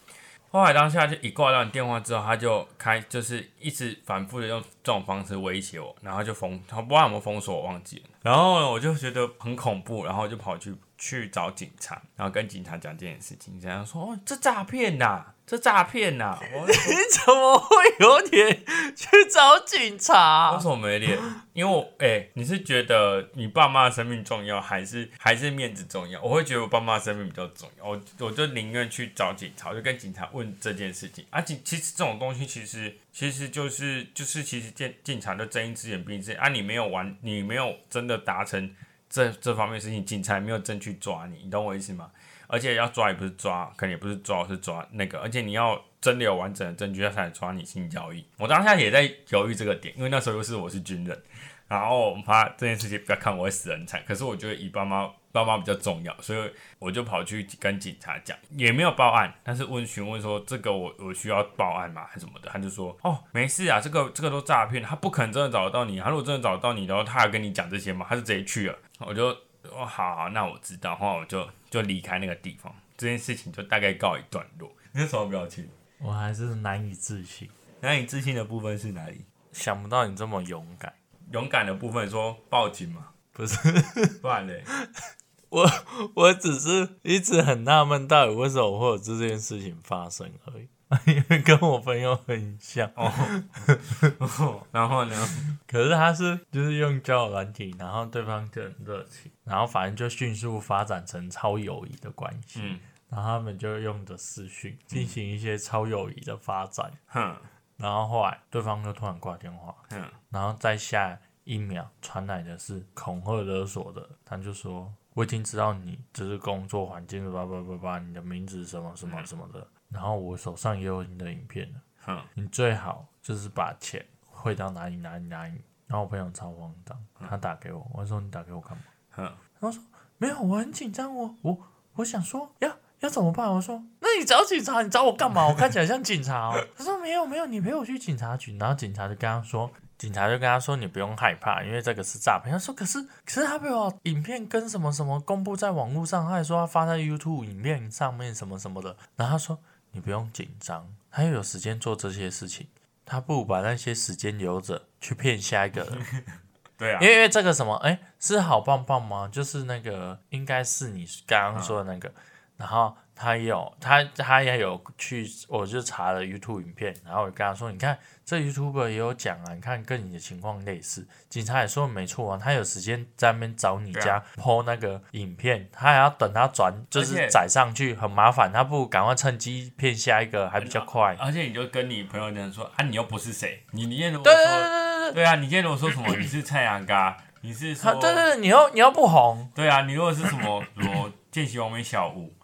后来当下就一挂断电话之后，他就开就是一直反复的用这种方式威胁我，然后就封，他不知道有没有封锁，我忘记了。然后，我就觉得很恐怖，然后就跑去去找警察，然后跟警察讲这件事情，这样说，哦，这诈骗呐。这诈骗呐！你怎么会有脸去找警察？为什么没脸？因为我哎，你是觉得你爸妈的生命重要，还是还是面子重要？我会觉得我爸妈的生命比较重要，我我就宁愿去找警察，就跟警察问这件事情。而且其实这种东西，其实其实就是就是其实警警察就睁一只眼闭一只眼啊！你没有完，你没有真的达成这这方面事情，警察没有真去抓你，你懂我意思吗？而且要抓也不是抓，可能也不是抓，是抓那个。而且你要真的有完整的证据，他才抓你性交易。我当下也在犹豫这个点，因为那时候又是我是军人，然后我怕这件事情不要看我会死人惨。可是我觉得以爸妈爸妈比较重要，所以我就跑去跟警察讲，也没有报案，但是问询问说这个我我需要报案吗还是什么的？他就说哦没事啊，这个这个都诈骗，他不可能真的找得到你。他如果真的找得到你，然后他还跟你讲这些吗？他是直接去了，我就。哦，好，那我知道，后来我就就离开那个地方，这件事情就大概告一段落。你什么表情？我还是难以置信。难以置信的部分是哪里？想不到你这么勇敢。勇敢的部分说报警嘛？不是，不然嘞。我我只是一直很纳闷，到底为什么会有这件事情发生而已。因为跟我朋友很像哦，然后呢？可是他是就是用交友软体，然后对方就很热情，然后反正就迅速发展成超友谊的关系。嗯，然后他们就用着视讯进行一些超友谊的发展。哼，然后后来对方就突然挂电话。嗯，然后在下一秒传来的是恐吓勒索的，他就说：“我已经知道你这是工作环境，叭叭叭叭，你的名字什么什么什么的。”然后我手上也有你的影片了，你最好就是把钱汇到哪里哪里哪里。然后我朋友超慌张，他打给我，我说你打给我干嘛？他说没有，我很紧张，我我我想说要要怎么办？我说那你找警察，你找我干嘛？我看起来像警察哦。他说没有没有，你陪我去警察局。然后警察就跟他说，警察就跟他说你不用害怕，因为这个是诈骗。他说可是可是他被我影片跟什么什么公布在网络上，他还说他发在 YouTube 影片上面什么什么的。然后他说。你不用紧张，他又有时间做这些事情，他不如把那些时间留着去骗下一个人。对啊，因为这个什么，哎，是好棒棒吗？就是那个，应该是你刚刚说的那个。然后他有他他也有去，我就查了 YouTube 影片，然后我跟他说，你看这 YouTuber 也有讲啊，你看跟你的情况类似，警察也说没错啊，他有时间在那边找你家 PO 那个影片，他还要等他转，就是载上去很麻烦，他不如赶快趁机骗下一个还比较快。而且你就跟你朋友讲说啊，你又不是谁，你你今天如果对对对说对对。对啊，你今天如果说什么你是蔡阳嘎，你是他说对对对，你要你要不红，对啊，你如果是什么什么见习王美小屋，等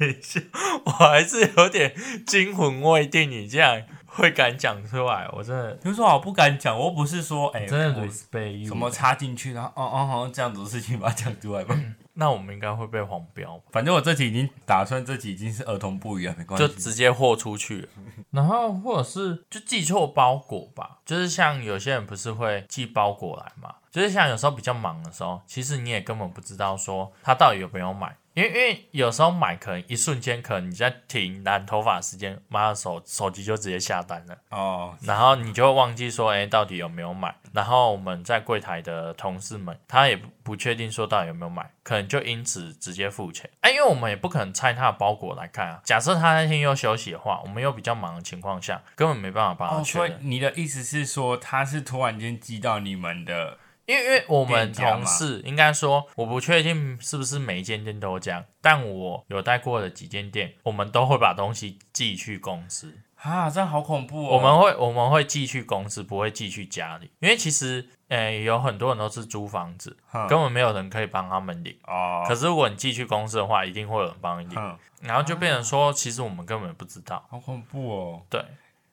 一下，我还是有点惊魂未定，你这样会敢讲出来，我真的比如说我不敢讲，我不是说哎、真的我 respect you。什么插进去，然后哦哦好像这样子的事情把它讲出来吧。那我们应该会被黄标，反正我这集已经打算这集已经是儿童不宜了，没关系。就直接豁出去了。然后或者是就寄错包裹吧，就是像有些人不是会寄包裹来嘛，就是像有时候比较忙的时候，其实你也根本不知道说他到底有没有买。因为因为有时候买可能一瞬间，可能你在停染头发时间，妈的手手机就直接下单了。哦，然后你就会忘记说，哎，到底有没有买？然后我们在柜台的同事们，他也不不确定说到底有没有买，可能就因此直接付钱。哎，因为我们也不可能拆他的包裹来看啊。假设他那天又休息的话，我们又比较忙的情况下，根本没办法帮他哦，确认。所以你的意思是说他是突然间寄到你们的因为因为我们同事应该说，我不确定是不是每一间店都这样，但我有带过的几间店，我们都会把东西寄去公司。啊，这样好恐怖哦。我们会我们会寄去公司，不会寄去家里，因为其实呃有很多人都是租房子，根本没有人可以帮他们领。哦，可是如果你寄去公司的话，一定会有人帮你领，然后就变成说，其实我们根本不知道。好恐怖哦。对，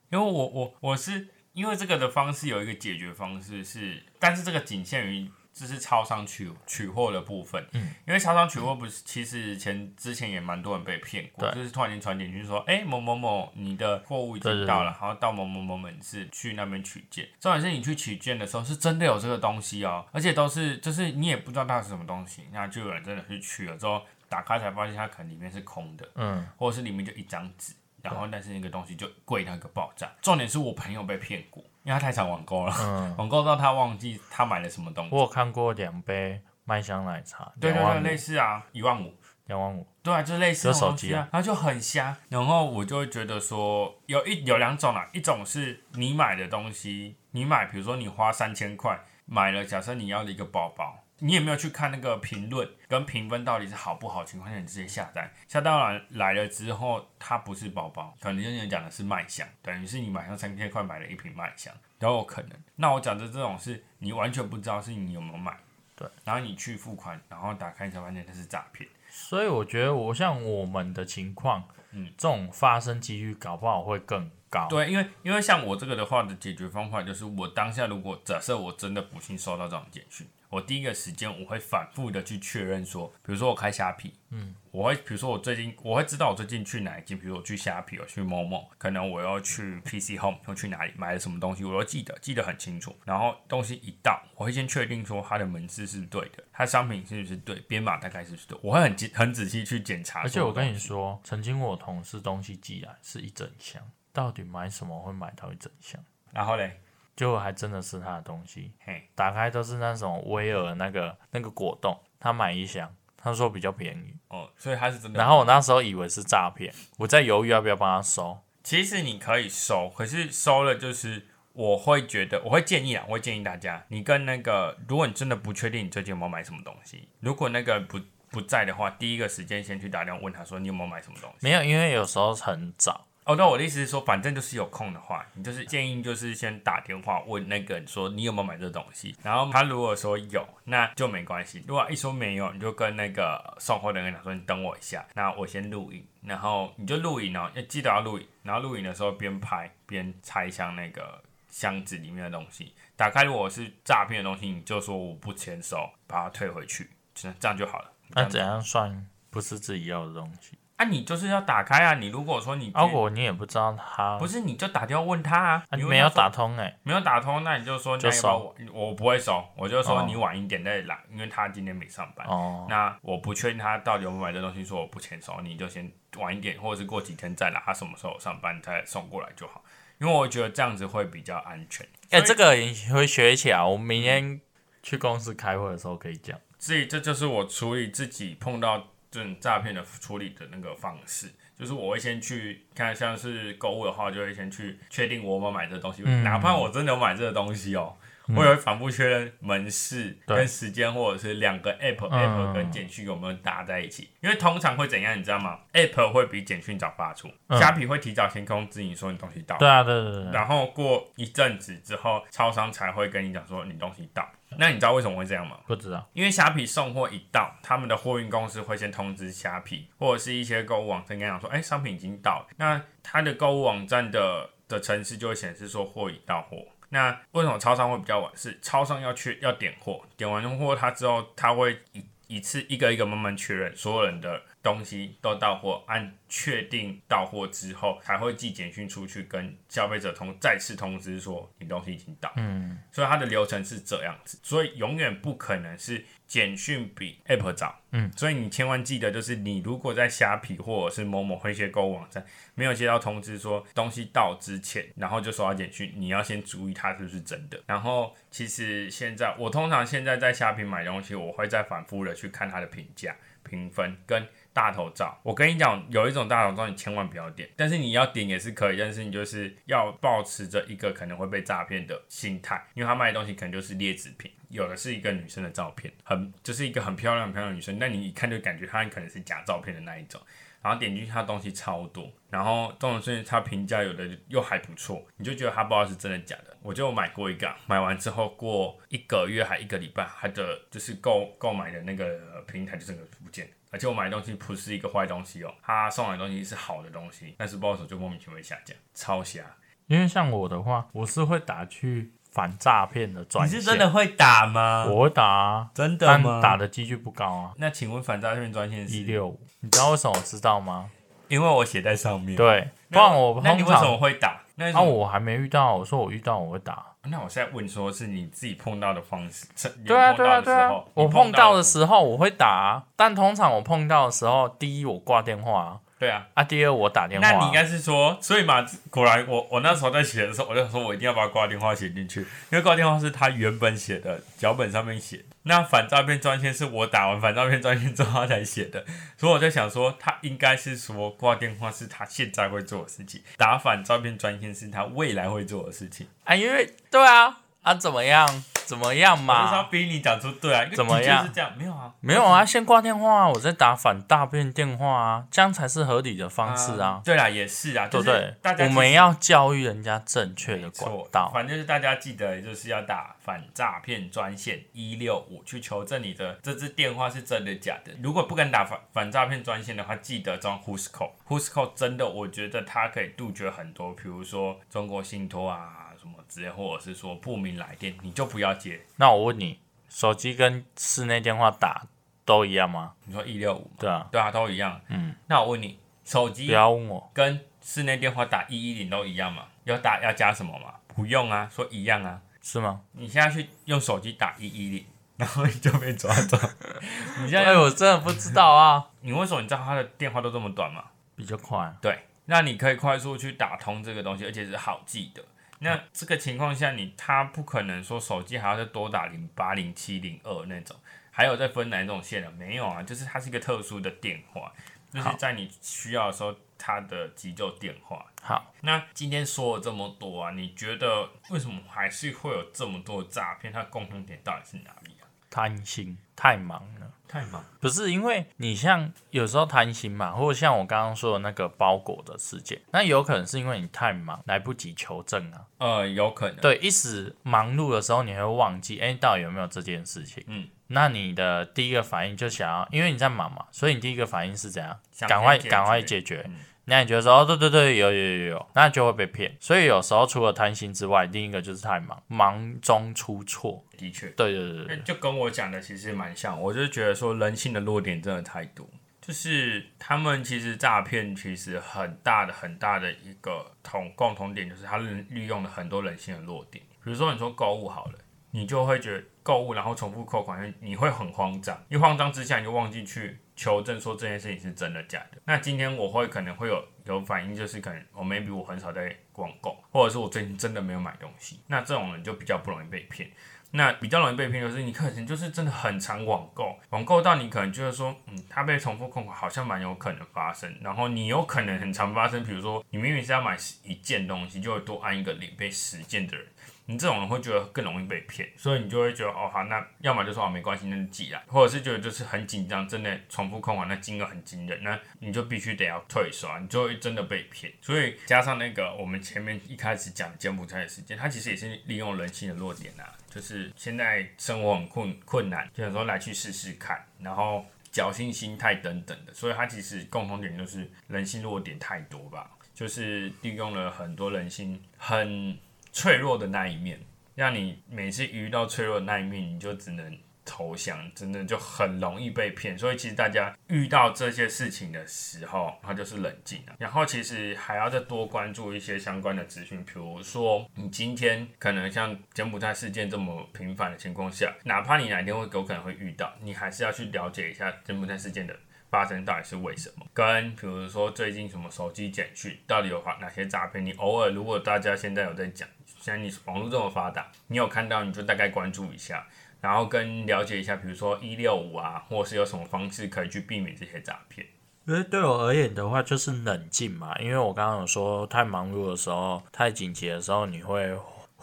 因为我我我是因为这个的方式有一个解决方式是，但是这个仅限于就是超商取取货的部分。嗯，因为超商取货不是，其实前之前也蛮多人被骗过，就是突然间传简讯说，哎、某某某，你的货物已经到了，然后到某某某门市去那边取件。重点是你去取件的时候，是真的有这个东西哦，而且都是就是你也不知道它是什么东西，那就有人真的去取了之后，打开才发现它可能里面是空的。嗯，或者是里面就一张纸，然后但是那个东西就贵到一个爆炸。重点是我朋友被骗过，因为他太常网购了，嗯网购到他忘记他买了什么东西。我有看过两杯麦香奶茶，对对对，类似啊，一万五。两万五，对啊，就类似就这种手机啊东西啊，然后就很瞎。然后我就会觉得说，有一有两种啦，一种是你买的东西，你买，比如说你花三千块买了，假设你要的一个包包，你也没有去看那个评论跟评分到底是好不好情况下，你直接下单，下单完来了之后，它不是包包，可能就人讲的是麦香，等于是你买上三千块买了一瓶麦香，都有可能。那我讲的这种是你完全不知道是你有没有买，对，然后你去付款，然后打开才发现它是诈骗。所以我觉得我像我们的情况，嗯，这种发生几率搞不好会更高。对，因为因为像我这个的话的解决方法就是，我当下如果假设我真的不幸收到这种简讯，我第一个时间我会反复的去确认说，比如说我开虾皮，嗯，我会比如说我最近我会知道我最近去哪一间，比如我去虾皮，我去某某，可能我要去 PC Home，我去哪里买了什么东西，我都记得记得很清楚。然后东西一到，我会先确定说它的门市是对的，它商品是不是对，编码大概是不是对，我会很仔很仔细去检查。而且我跟你，说，曾经我同事东西寄来是一整箱，到底买什么会买到一整箱？然后嘞，结果还真的是他的东西，嘿，打开都是那种威尔那个那个果冻，他买一箱，他说比较便宜，哦，所以他是真的。然后我那时候以为是诈骗，我在犹豫要不要帮他收。其实你可以收，可是收了就是我会觉得，我会建议啊，我会建议大家，你跟那个，如果你真的不确定你最近有没有买什么东西，如果那个不不在的话，第一个时间先去打电话问他说你有没有买什么东西。没有，因为有时候很早，哦，那，我的意思是说，反正就是有空的话，你就是建议就是先打电话问那个人说你有没有买这东西，然后他如果说有，那就没关系；如果一说没有，你就跟那个送货的人讲说你等我一下，那我先录影，然后你就录影哦，要记得要录影，然后录影的时候边拍边拆箱那个箱子里面的东西，打开如果是诈骗的东西，你就说我不签收，把它退回去，这这样就好了。那怎样算不是自己要的东西？啊，你就是要打开啊！你如果说你包裹你也不知道他不是，你就打电话问他啊，啊没有打通哎、没有打通，那你就说你就要不要晚我不会收，我就说哦你晚一点再来，因为他今天没上班。哦，那我不确定他到底有没有买这东西，说我不签收，你就先晚一点，或者是过几天再来，他什么时候上班再送过来就好。因为我觉得这样子会比较安全。哎、这个也会学起来。我明天去公司开会的时候可以讲。所以这就是我处理自己碰到这种诈骗的处理的那个方式，就是我会先去看，像是购物的话，就会先去确定我有没有买这个东西，嗯哪怕我真的有买这个东西哦。我也会反复确认门市跟时间，或者是两个 app、嗯 app 跟简讯有没有搭在一起。因为通常会怎样，你知道吗？app 会比简讯早发出，嗯虾皮会提早先通知你说你东西到了，对啊，对对对对，然后过一阵子之后，超商才会跟你讲说你东西到。那你知道为什么会这样吗？不知道，因为虾皮送货一到，他们的货运公司会先通知虾皮，或者是一些购物网站跟你讲说，哎、商品已经到了。那他的购物网站的的城市就会显示说货已到货。那为什么超商会比较晚？是超商要去要点货，点完货他之后，他会一一次一个一个慢慢确认所有人的东西都到货，按确定到货之后，才会寄简讯出去跟消费者通再次通知说你东西已经到。嗯，所以它的流程是这样子，所以永远不可能是简讯比 App 早。嗯，所以你千万记得，就是你如果在虾皮或者是某某一些购物网站没有接到通知说东西到之前，然后就收到简讯，你要先注意它是不是真的。然后其实现在我通常现在在虾皮买东西，我会再反复的去看它的评价、评分跟。大头照，我跟你讲，有一种大头照你千万不要点，但是你要点也是可以，但是你就是要保持着一个可能会被诈骗的心态，因为他卖的东西可能就是劣质品，有的是一个女生的照片，很就是一个很漂亮很漂亮的女生，但你一看就感觉她可能是假照片的那一种，然后点进去她东西超多，然后这种是她评价有的又还不错，你就觉得她不知道是真的假的。我就买过一个，买完之后过一个月还一个礼拜，他的就是购购买的那个平台就整个不见了。而且我买的东西不是一个坏东西哦，他送来的东西是好的东西，但是不知道为什么就莫名其妙下架，超瞎。因为像我的话，我是会打去反诈骗的专线，会打吗我会打啊，真的但打的几率不高啊，那请问反诈骗专线是？一六五，你知道为什么我知道吗？因为我写在上面。对，不然我通那你为什么常会打？那我还没遇到，我说我遇到我会打。那我现在问说，是你自己碰到的方式？对啊，碰对啊，对啊我碰到的时时候我会打啊，但通常我碰到的时候，第一我挂电话对啊。啊，第二我打电话啊、那你应该是说，所以嘛，果然我我那时候在写的时候，我就说我一定要把挂电话写进去，因为挂电话是他原本写的脚本上面写。那反诈骗专线是我打完反诈骗专线之后他才写的，所以我在想说，他应该是说挂电话是他现在会做的事情，打反诈骗专线是他未来会做的事情。啊，因为对啊，啊怎么样？怎么样我就是要嘛？逼你讲出对啊，怎么样是这样？没有啊，没有啊，先挂电话啊，我在打反诈骗电话啊，这样才是合理的方式啊，对啦，也是啊，就是对不对大？家我们要教育人家正确的管错道。反正就是大家记得，就是要打反诈骗专线一六五去求证你的这支电话是真的假的。如果不敢打反反诈骗专线的话，记得装 Who's Call。Who's Call 真的，我觉得它可以杜绝很多，比如说中国信托啊什么之类，或者是说不明来电，你就不要接。那我问你，手机跟室内电话打都一样吗？你说一六五，对啊，对啊，都一样。嗯，那我问你，手机不要问我，跟室内电话打一一零都一样吗？要打要加什么吗？不用啊，说一样啊。是吗？你现在去用手机打一一零，然后你就被抓走。你现哎，在，我真的不知道啊，你为什么你知道他的电话都这么短吗？比较快。对，那你可以快速去打通这个东西，而且是好记的。那这个情况下，你他不可能说手机还要再多打零八零七零二那种，还有再分哪一种线的？没有啊，就是它是一个特殊的电话，就是在你需要的时候，它的急救电话。好，那今天说了这么多啊，你觉得为什么还是会有这么多诈骗？它的共同点到底是哪里啊？贪心，太忙了。太忙。不是因为你像有时候贪心嘛，或者像我刚刚说的那个包裹的事件，那有可能是因为你太忙，来不及求证啊。呃，有可能。对，一时忙碌的时候，你会忘记，哎，到底有没有这件事情？嗯，那你的第一个反应就想要，因为你在忙嘛，所以你第一个反应是怎样？赶快赶快决解决。嗯那你觉得说，哦，对对对，有有有有，那就会被骗。所以有时候除了贪心之外，另一个就是太忙，忙中出错。的确，对对对对，就跟我讲的其实蛮像。我就觉得说人性的弱点真的太多，就是他们其实诈骗其实很大的很大的一个同共同点，就是他利利用了很多人性的弱点。比如说你说购物好了，你就会觉得购物然后重复扣款，你会很慌张，一慌张之下你就忘记去求证说这件事情是真的假的。那今天我会可能会有有反应，就是可能我 maybe 我很少在网购，或者是我最近真的没有买东西，那这种人就比较不容易被骗。那比较容易被骗，就是你可能就是真的很常网购，网购到你可能就是说，嗯，它被重复控款好像蛮有可能发生，然后你有可能很常发生，比如说你明明是要买一件东西，就会多按一个零被十件的人。你这种人会觉得更容易被骗，所以你就会觉得哦好，那要么就说哦没关系，那就寄来，或者是觉得就是很紧张，真的重复扣款那金额很惊人，那你就必须得要退刷，你就会真的被骗。所以加上那个我们前面一开始讲柬埔寨的事件，它其实也是利用人性的弱点啊，就是现在生活很困困难，就想说来去试试看，然后侥幸心态等等的，所以它其实共同点就是人性弱点太多吧，就是利用了很多人性很。脆弱的那一面，让你每次遇到脆弱的那一面，你就只能投降，真的就很容易被骗。所以其实大家遇到这些事情的时候，它就是冷静啊。然后其实还要再多关注一些相关的资讯，比如说你今天可能像柬埔寨事件这么频繁的情况下，哪怕你哪天会有可能会遇到，你还是要去了解一下柬埔寨事件的。发生到底是为什么？跟比如说最近什么手机简讯，到底有哪些诈骗？你偶尔如果大家现在有在讲，现在你网络这么发达，你有看到你就大概关注一下，然后跟了解一下，比如说一六五啊，或是有什么方式可以去避免这些诈骗。因为对我而言的话，就是冷静嘛。因为我刚刚有说，太忙碌的时候，太紧急的时候，你会。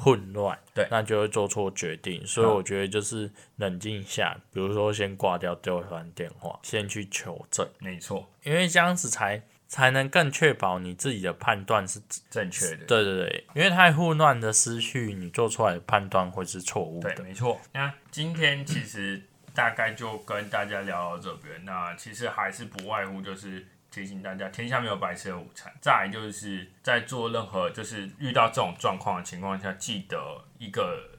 混乱，对，那就会做错决定，所以我觉得就是冷静下，比如说先挂掉对方电话，先去求证，没错，因为这样子才才能更确保你自己的判断是正确的。对对对，因为太混乱的思绪，你做出来的判断会是错误的。对，没错。那今天其实大概就跟大家聊到这边，那其实还是不外乎就是。提醒大家，天下没有白吃的午餐。再就是在做任何就是遇到这种状况的情况下，记得一个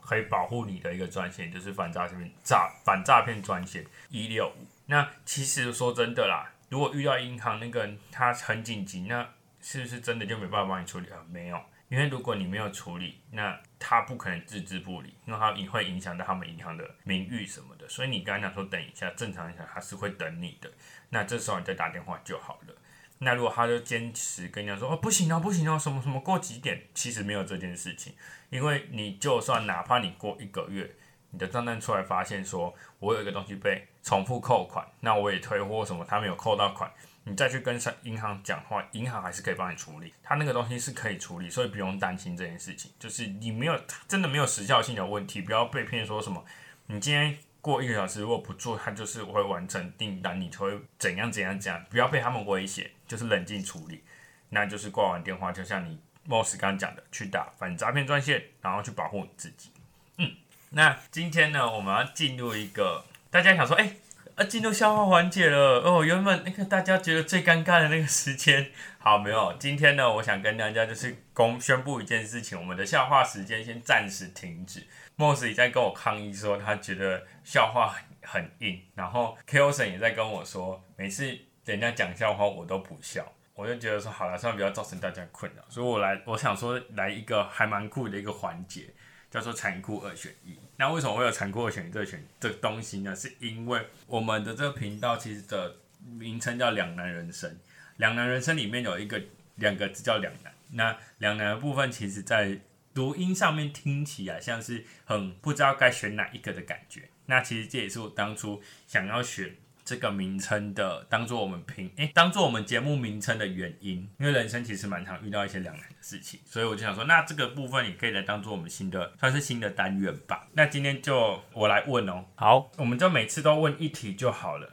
可以保护你的一个专线，就是反诈骗诈反诈骗专线一六五。那其实说真的啦，如果遇到银行那个他很紧急，那是不是真的就没办法帮你处理啊？没有。因为如果你没有处理，那他不可能置之不理，因为他也会影响到他们银行的名誉什么的。所以你刚才讲说等一下，正常一下他是会等你的。那这时候你再打电话就好了。那如果他就坚持跟你讲说哦不行哦不行哦什么什么过几点，其实没有这件事情，因为你就算哪怕你过一个月，你的账单出来发现说我有一个东西被重复扣款，那我也退货什么，他没有扣到款。你再去跟上银行讲话，银行还是可以帮你处理，他那个东西是可以处理，所以不用担心这件事情。就是你没有真的没有时效性的问题，不要被骗说什么，你今天过一个小时如果不做，他就是会完成订单，你就会怎样怎样怎样，不要被他们威胁，就是冷静处理。那就是挂完电话，就像你 Moss 刚讲的，去打反诈骗专线，然后去保护你自己。嗯，那今天呢，我们要进入一个大家想说，哎。啊，进入笑话环节了哦！原本那个大家觉得最尴尬的那个时间，好没有？今天呢，我想跟大家就是公宣布一件事情，我们的笑话时间先暂时停止。莫斯也在跟我抗议说，他觉得笑话很很硬。然后 k o s 也在跟我说，每次人家讲笑话我都不笑，我就觉得说好了，算了，不要造成大家困扰。所以我来，我想说来一个还蛮酷的一个环节。叫做残酷二选一。那为什么会有残酷二选一这选这东西呢？是因为我们的这个频道其实的名称叫两难人生。两难人生里面有一个两个字叫两难。那两难的部分，其实在读音上面听起来像是很不知道该选哪一个的感觉。那其实这也是我当初想要选。这个名称的当做我们评诶，当做我们节目名称的原因，因为人生其实蛮常遇到一些两难的事情，所以我就想说，那这个部分也可以来当做我们新的，算是新的单元吧。那今天就我来问哦，好，我们就每次都问一题就好了。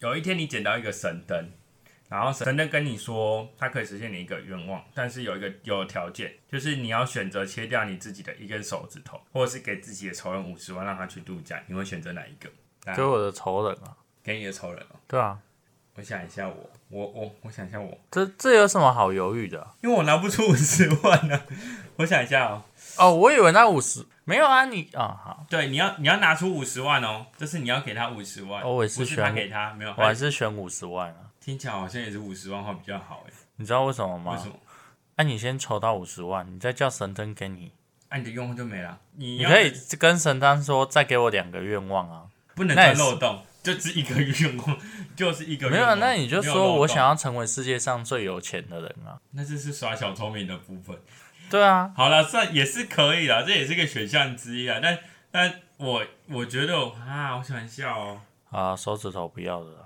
有一天你捡到一个神灯，然后神灯跟你说，他可以实现你一个愿望，但是有一个有条件，就是你要选择切掉你自己的一根手指头，或者是给自己的仇人五十万让他去度假，你会选择哪一个？给我的仇人啊。给你的仇人哦。对啊，我想一下，我我我我想一下，我这这有什么好犹豫的？因为我拿不出五十万呢。我想一下哦。哦，我以为那五十没有啊，你啊好。对，你要你要拿出五十万哦，就是你要给他五十万。我也是选给他，没有，我还是选五十万啊。听起来好像也是五十万话比较好哎。你知道为什么吗？为什么？那你先筹到五十万，你再叫神灯给你，那你的愿望就没了。你可以跟神灯说，再给我两个愿望啊，不能钻漏洞。就只一个愿望，就是一个没有，那你就说我想要成为世界上最有钱的人啊。那这是耍小聪明的部分。对啊，好了，算也是可以啦，这也是个选项之一啊。但但我我觉得啊，我喜欢笑哦。啊，手指头不要的啦，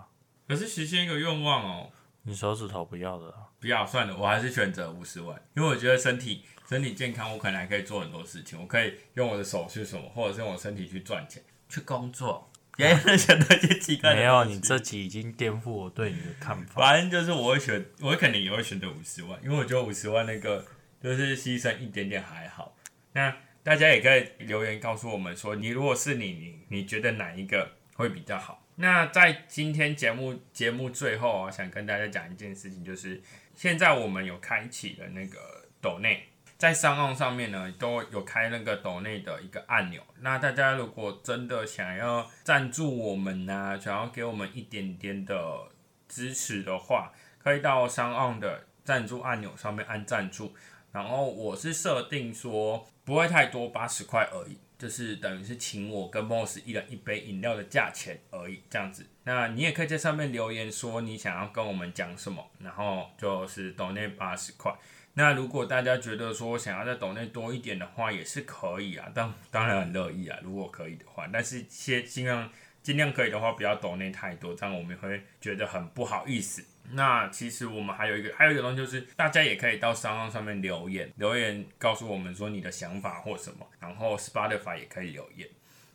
可是实现一个愿望哦，你手指头不要的啦。不要算了，我还是选择五十万，因为我觉得身体身体健康，我可能还可以做很多事情，我可以用我的手去什么，或者是用我身体去赚钱，去工作。别人选择一些奇怪的没有，你这集已经颠覆我对你的看法。反正就是我会选，我肯定也会选择五十万，因为我觉得五十万那个就是牺牲一点点还好。那大家也可以留言告诉我们说，你如果是你，你你觉得哪一个会比较好？那在今天节目节目最后啊，想跟大家讲一件事情，就是现在我们有开启了那个抖内。在商岸上面呢，都有开那个抖内的一个按钮。那大家如果真的想要赞助我们呐、想要给我们一点点的支持的话，可以到商岸的赞助按钮上面按赞助。然后我是设定说不会太多，八十块而已，就是等于是请我跟 Moss 一人一杯饮料的价钱而已，这样子。那你也可以在上面留言说你想要跟我们讲什么，然后就是抖内八十块。那如果大家觉得说想要在抖内多一点的话，也是可以啊，当当然很乐意啊，如果可以的话，但是先尽量尽量可以的话，不要抖内太多，这样我们会觉得很不好意思。那其实我们还有一个还有一个东西，就是大家也可以到商号上面留言，留言告诉我们说你的想法或什么，然后 Spotify 也可以留言，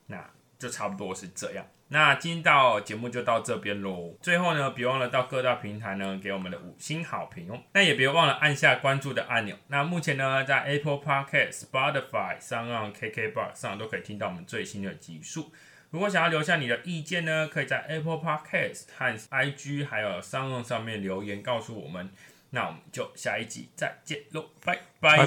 那就差不多是这样。那今天到节目就到这边喽。最后呢，别忘了到各大平台呢给我们的五星好评哦。那也别忘了按下关注的按钮。那目前呢，在 Apple Podcast、Spotify 上、让 KKBox 上都可以听到我们最新的集数。如果想要留下你的意见呢，可以在 Apple Podcast 和 IG 还有商用上面留言告诉我们。那我们就下一集再见喽，拜拜。